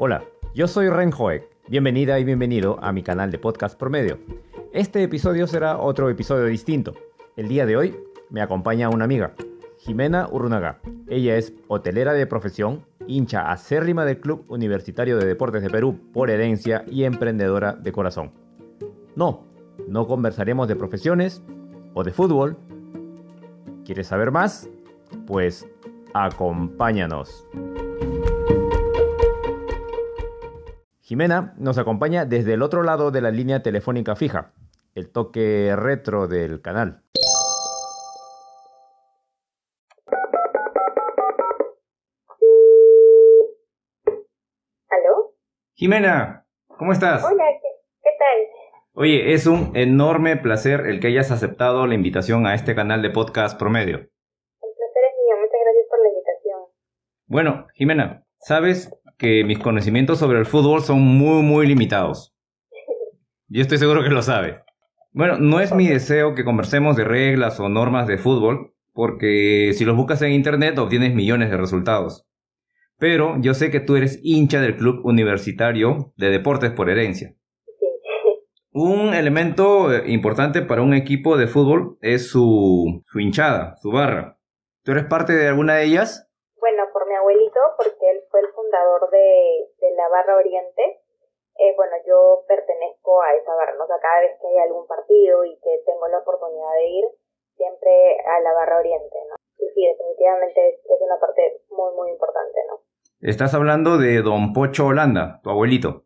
Hola, yo soy Ren Hoek. Bienvenida y bienvenido a mi canal de podcast promedio. Este episodio será otro episodio distinto. El día de hoy me acompaña una amiga, Jimena Urrunaga. Ella es hotelera de profesión, hincha acérrima del Club Universitario de Deportes de Perú por herencia y emprendedora de corazón. No, no conversaremos de profesiones o de fútbol. ¿Quieres saber más? Pues acompáñanos. Jimena nos acompaña desde el otro lado de la línea telefónica fija, el toque retro del canal. ¿Aló? Jimena, ¿cómo estás? Hola, ¿qué, qué tal? Oye, es un enorme placer el que hayas aceptado la invitación a este canal de podcast promedio. El placer es mío, muchas gracias por la invitación. Bueno, Jimena, sabes que mis conocimientos sobre el fútbol son muy, muy limitados. Yo estoy seguro que lo sabes. Bueno, no es mi deseo que conversemos de reglas o normas de fútbol, porque si los buscas en internet obtienes millones de resultados. Pero yo sé que tú eres hincha del club universitario de deportes por herencia. Un elemento eh, importante para un equipo de fútbol es su, su hinchada, su barra. ¿Tú eres parte de alguna de ellas? Bueno, por mi abuelito, porque él fue el fundador de, de la Barra Oriente. Eh, bueno, yo pertenezco a esa barra, ¿no? O sea, cada vez que hay algún partido y que tengo la oportunidad de ir, siempre a la Barra Oriente, ¿no? Y sí, definitivamente es, es una parte muy, muy importante, ¿no? Estás hablando de Don Pocho Holanda, tu abuelito.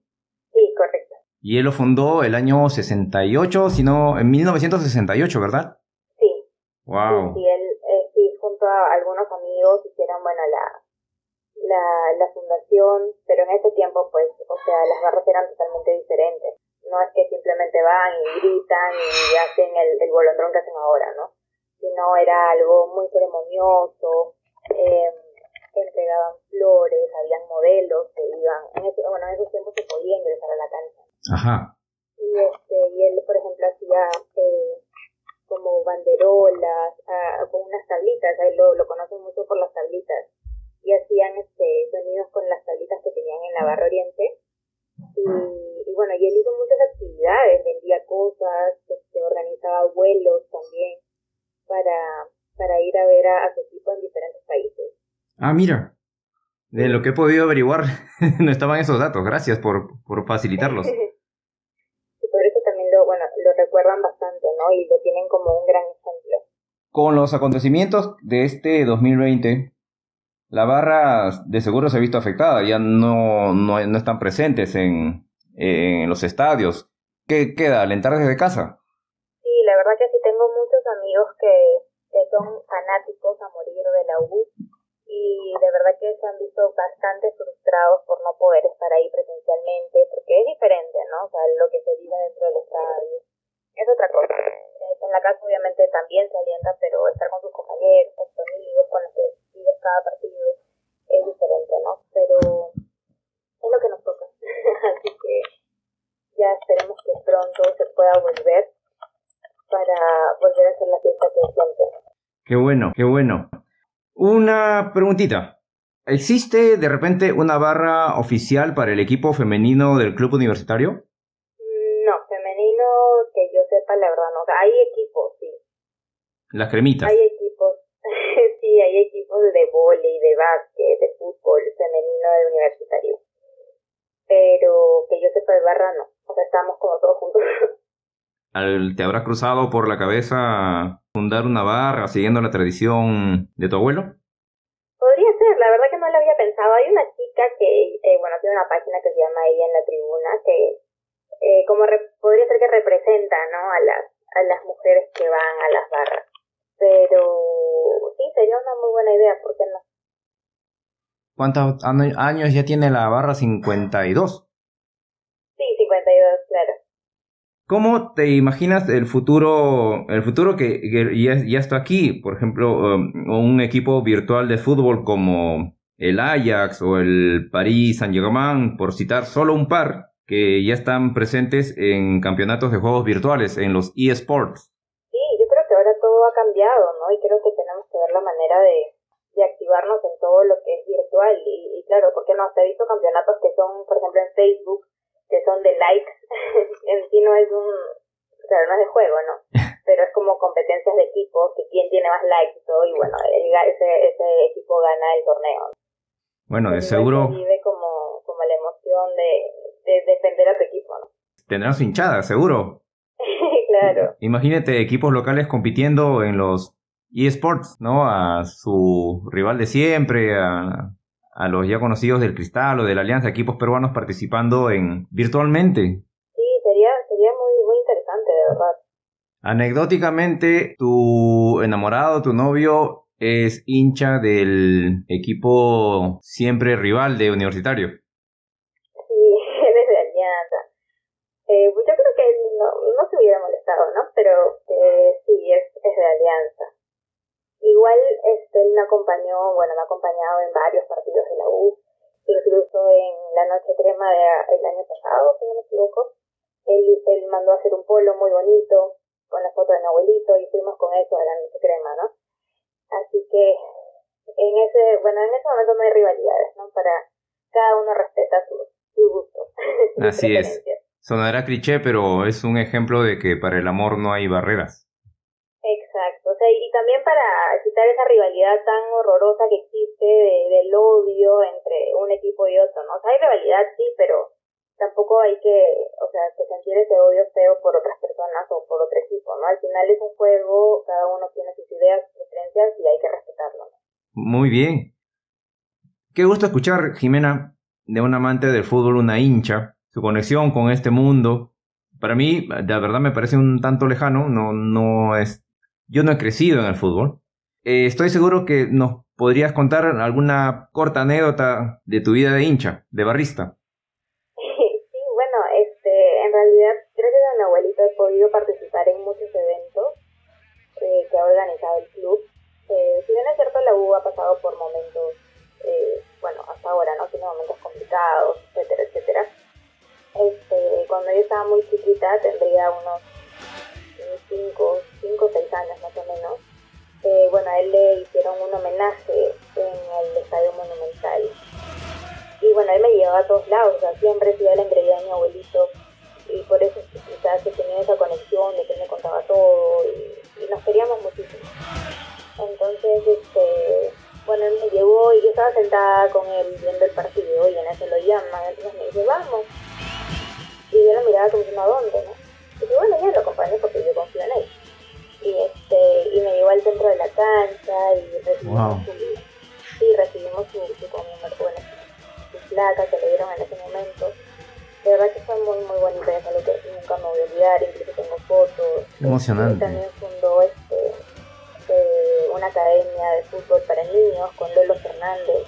Sí, correcto. Y él lo fundó el año 68, sino en 1968, ¿verdad? Sí, Wow. Sí, sí, él, eh, sí, junto a algunos amigos hicieron, bueno, la, la, la fundación, pero en ese tiempo, pues, o sea, las barras eran totalmente diferentes. No es que simplemente van y gritan y hacen el, el bolondrón que hacen ahora, ¿no? Sino era algo muy ceremonioso, eh, entregaban flores, habían modelos que iban, en ese, bueno, en esos tiempos se podía ingresar a la cancha Ajá. y este y él por ejemplo hacía eh, como banderolas ah, con unas tablitas a él lo, lo conocen mucho por las tablitas y hacían este sonidos con las tablitas que tenían en la barra oriente y, y bueno y él hizo muchas actividades vendía cosas este organizaba vuelos también para para ir a ver a, a su equipo en diferentes países Ah, mira. De lo que he podido averiguar, no estaban esos datos. Gracias por, por facilitarlos. y por eso también lo bueno lo recuerdan bastante no y lo tienen como un gran ejemplo Con los acontecimientos de este 2020, la barra de seguro se ha visto afectada. Ya no, no, no están presentes en, en los estadios. ¿Qué queda? ¿Alentar desde casa? Sí, la verdad que sí tengo muchos amigos que, que son fanáticos a morir de la U y de verdad que se han visto bastante frustrados por no poder estar ahí presencialmente porque es diferente, ¿no? O sea, lo que se vive dentro del estadio es otra cosa. En la casa obviamente también se alienta, pero estar con sus compañeros, con sus amigos, con los que vives cada partido es diferente, ¿no? Pero es lo que nos toca. Así que ya esperemos que pronto se pueda volver para volver a hacer la fiesta que siempre. Qué bueno, qué bueno. Una preguntita. ¿Existe de repente una barra oficial para el equipo femenino del club universitario? No, femenino, que yo sepa, la verdad no. Hay equipos, sí. Las cremitas. Hay equipos de básquet, de fútbol femenino de universitario. Pero que yo sepa de barra no. O sea, estamos como todos juntos. ¿Te habrá cruzado por la cabeza fundar una barra siguiendo la tradición de tu abuelo? Podría ser, la verdad que no lo había pensado. Hay una chica que, eh, bueno, tiene una página que se llama Ella en la Tribuna, que eh, como podría ser que representa, ¿no? A las, a las mujeres que van a las barras. Pero sería una muy buena idea, ¿por qué no? ¿Cuántos años ya tiene la barra 52? Sí, 52, claro. ¿Cómo te imaginas el futuro, el futuro que, que ya, ya está aquí? Por ejemplo, um, un equipo virtual de fútbol como el Ajax o el Paris Saint-Germain, por citar solo un par, que ya están presentes en campeonatos de juegos virtuales, en los eSports. Sí, yo creo que ahora todo ha cambiado, ¿no? Y creo que tenemos que ver la manera de, de activarnos en todo lo que es virtual. Y, y claro, porque no? Se he visto campeonatos que son, por ejemplo, en Facebook, que son de likes. en sí no es un, claro, no es de juego, ¿no? Pero es como competencias de equipos, que quién tiene más likes y todo, y bueno, ese, ese equipo gana el torneo. Bueno, de seguro... Vive como, como la emoción de, de defender a tu equipo, ¿no? Tendrán su hinchada, seguro. claro. Imagínate equipos locales compitiendo en los eSports, ¿no? A su rival de siempre, a, a los ya conocidos del Cristal o de la Alianza, equipos peruanos participando en virtualmente. Sí, sería, sería muy, muy interesante, de verdad. Anecdóticamente, tu enamorado, tu novio, es hincha del equipo siempre rival de Universitario. Sí, él es de Alianza. Eh, yo no, se hubiera molestado, ¿no? Pero eh, sí, es, es de Alianza. Igual este, él me acompañó, bueno, me ha acompañado en varios partidos de la U, incluso en la Noche Crema del año pasado, si no me equivoco. Él, él mandó a hacer un polo muy bonito con la foto de mi abuelito y fuimos con eso a la Noche Crema, ¿no? Así que en ese, bueno, en ese momento no hay rivalidades, ¿no? Para cada uno respeta sus su gustos. Así es. Sonará cliché, pero es un ejemplo de que para el amor no hay barreras. Exacto, o sea, y también para quitar esa rivalidad tan horrorosa que existe de, del odio entre un equipo y otro, ¿no? O sea, hay rivalidad, sí, pero tampoco hay que, o sea, que sentir ese odio feo por otras personas o por otro equipo, ¿no? Al final es un juego, cada uno tiene sus ideas, sus preferencias y hay que respetarlo. Muy bien. Qué gusto escuchar, Jimena, de un amante del fútbol, una hincha, su conexión con este mundo. Para mí, de verdad me parece un tanto lejano, no, no es yo no he crecido en el fútbol. Eh, estoy seguro que nos podrías contar alguna corta anécdota de tu vida de hincha, de barrista. Sí, bueno, este, en realidad, gracias a mi abuelito he podido participar en muchos eventos eh, que ha organizado el club. Eh, si bien es cierto, la U ha pasado por momentos, bueno, hasta ahora, ¿no? Tiene momentos complicados, etcétera, etcétera. Cuando yo estaba muy chiquita, tendría unos 5 o 6 años más o menos, eh, bueno, a él le hicieron un homenaje en el Estadio Monumental. Y bueno, él me llevaba a todos lados, o sea, siempre sido la engreída de mi abuelito. Y por eso quizás tenía esa conexión de que me contaba todo y, nos queríamos muchísimo. Entonces, este, bueno, él me llevó y yo estaba sentada con él viendo el partido y en ese lo llaman, entonces me dice, vamos. Y yo la miraba como diciendo, ¿a dónde, no? Y bueno, ya lo acompañé porque yo confío en él. Y, este, y me llevó al centro de la cancha y recibimos su, sí, recibimos su, su, bueno, su, placa que le dieron en ese momento. De verdad que fue muy, muy bonito, es algo que nunca me voy a olvidar, incluso tengo fotos. Emocionante. Y también fundó este, eh, una academia de fútbol para niños con Lolo Fernández.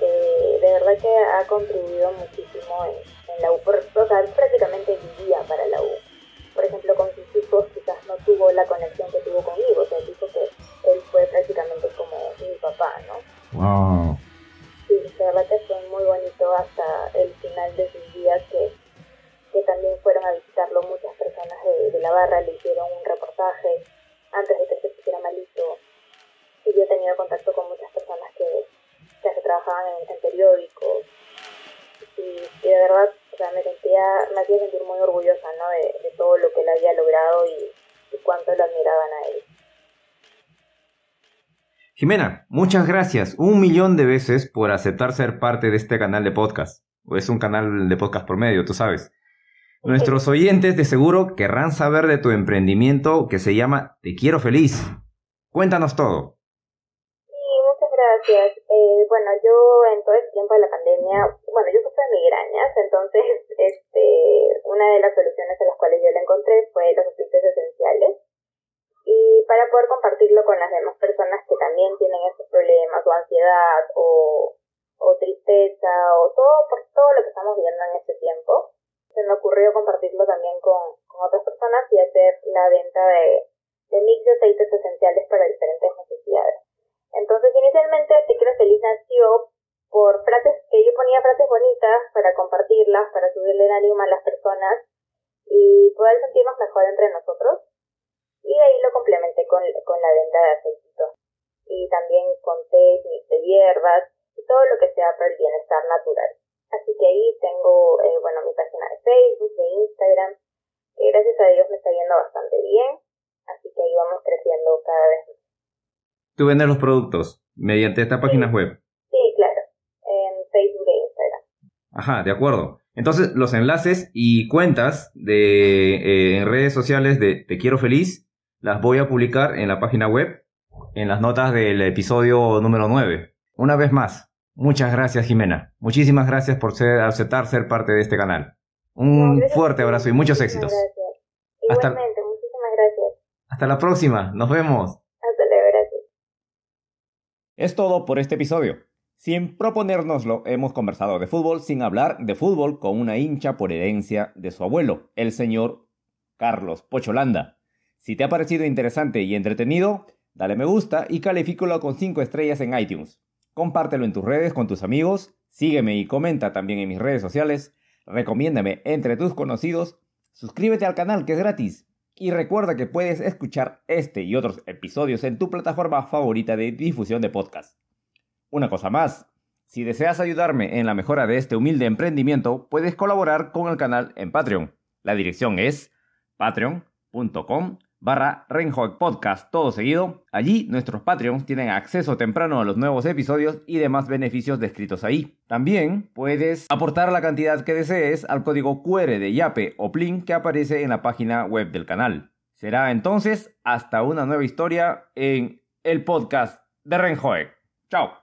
Eh, de verdad que ha contribuido muchísimo en, en la U, por, o sea, prácticamente vivía para la U por ejemplo, con sus hijos quizás no tuvo la conexión que tuvo conmigo, o sea, dijo que él fue prácticamente como mi papá, ¿no? Wow. Sí, la verdad que fue muy bonito hasta el final de sus días que, que también fueron a visitarlo muchas personas de, de la barra, le hicieron un reportaje antes de que se pusiera malito. Y yo he tenido contacto con muchas personas que, que trabajaban en, en periódicos. Y, y de verdad o sea, me sentía, me hacía sentir muy orgullosa, ¿no? De, de todo lo que él había logrado y, y cuánto lo admiraban a él. Jimena, muchas gracias un millón de veces por aceptar ser parte de este canal de podcast. Es un canal de podcast por medio, tú sabes. Nuestros oyentes de seguro querrán saber de tu emprendimiento que se llama Te Quiero Feliz. Cuéntanos todo. Gracias. Eh, bueno, yo en todo el tiempo de la pandemia, bueno, yo sufro migrañas, entonces este, una de las soluciones a las cuales yo le encontré fue los aceites esenciales. Y para poder compartirlo con las demás personas que también tienen estos problemas, o ansiedad, o, o tristeza, o todo, por todo lo que estamos viendo en este tiempo, se me ocurrió compartirlo también con, con otras personas y hacer la venta de, de mix de aceites esenciales para diferentes necesidades. Entonces, inicialmente Te Quiero Feliz nació por frases que yo ponía frases bonitas para compartirlas, para subirle el ánimo a las personas y poder sentirnos mejor entre nosotros. Y de ahí lo complementé con, con la venta de aceititos. y también con té, de hierbas y todo lo que sea para el bienestar natural. Así que ahí tengo, eh, bueno, mi página de Facebook, de Instagram, gracias a Dios me está yendo bastante bien, así que ahí vamos creciendo cada vez más. ¿Tú vendes los productos mediante esta página web? Sí, claro, en Facebook e Instagram. Ajá, de acuerdo. Entonces, los enlaces y cuentas de, eh, en redes sociales de Te Quiero Feliz las voy a publicar en la página web, en las notas del episodio número 9. Una vez más, muchas gracias Jimena. Muchísimas gracias por ser, aceptar ser parte de este canal. Un fuerte abrazo y muchos éxitos. Gracias. Igualmente, muchísimas gracias. Hasta la próxima, nos vemos. Es todo por este episodio. Sin proponérnoslo, hemos conversado de fútbol sin hablar de fútbol con una hincha por herencia de su abuelo, el señor Carlos Pocholanda. Si te ha parecido interesante y entretenido, dale me gusta y califícalo con 5 estrellas en iTunes. Compártelo en tus redes con tus amigos, sígueme y comenta también en mis redes sociales, recomiéndame entre tus conocidos, suscríbete al canal que es gratis y recuerda que puedes escuchar este y otros episodios en tu plataforma favorita de difusión de podcast. Una cosa más, si deseas ayudarme en la mejora de este humilde emprendimiento, puedes colaborar con el canal en Patreon. La dirección es patreon.com barra Podcast, todo seguido. Allí nuestros Patreons tienen acceso temprano a los nuevos episodios y demás beneficios descritos ahí. También puedes aportar la cantidad que desees al código QR de Yape o Plin que aparece en la página web del canal. Será entonces hasta una nueva historia en el podcast de Renjoek. Chao.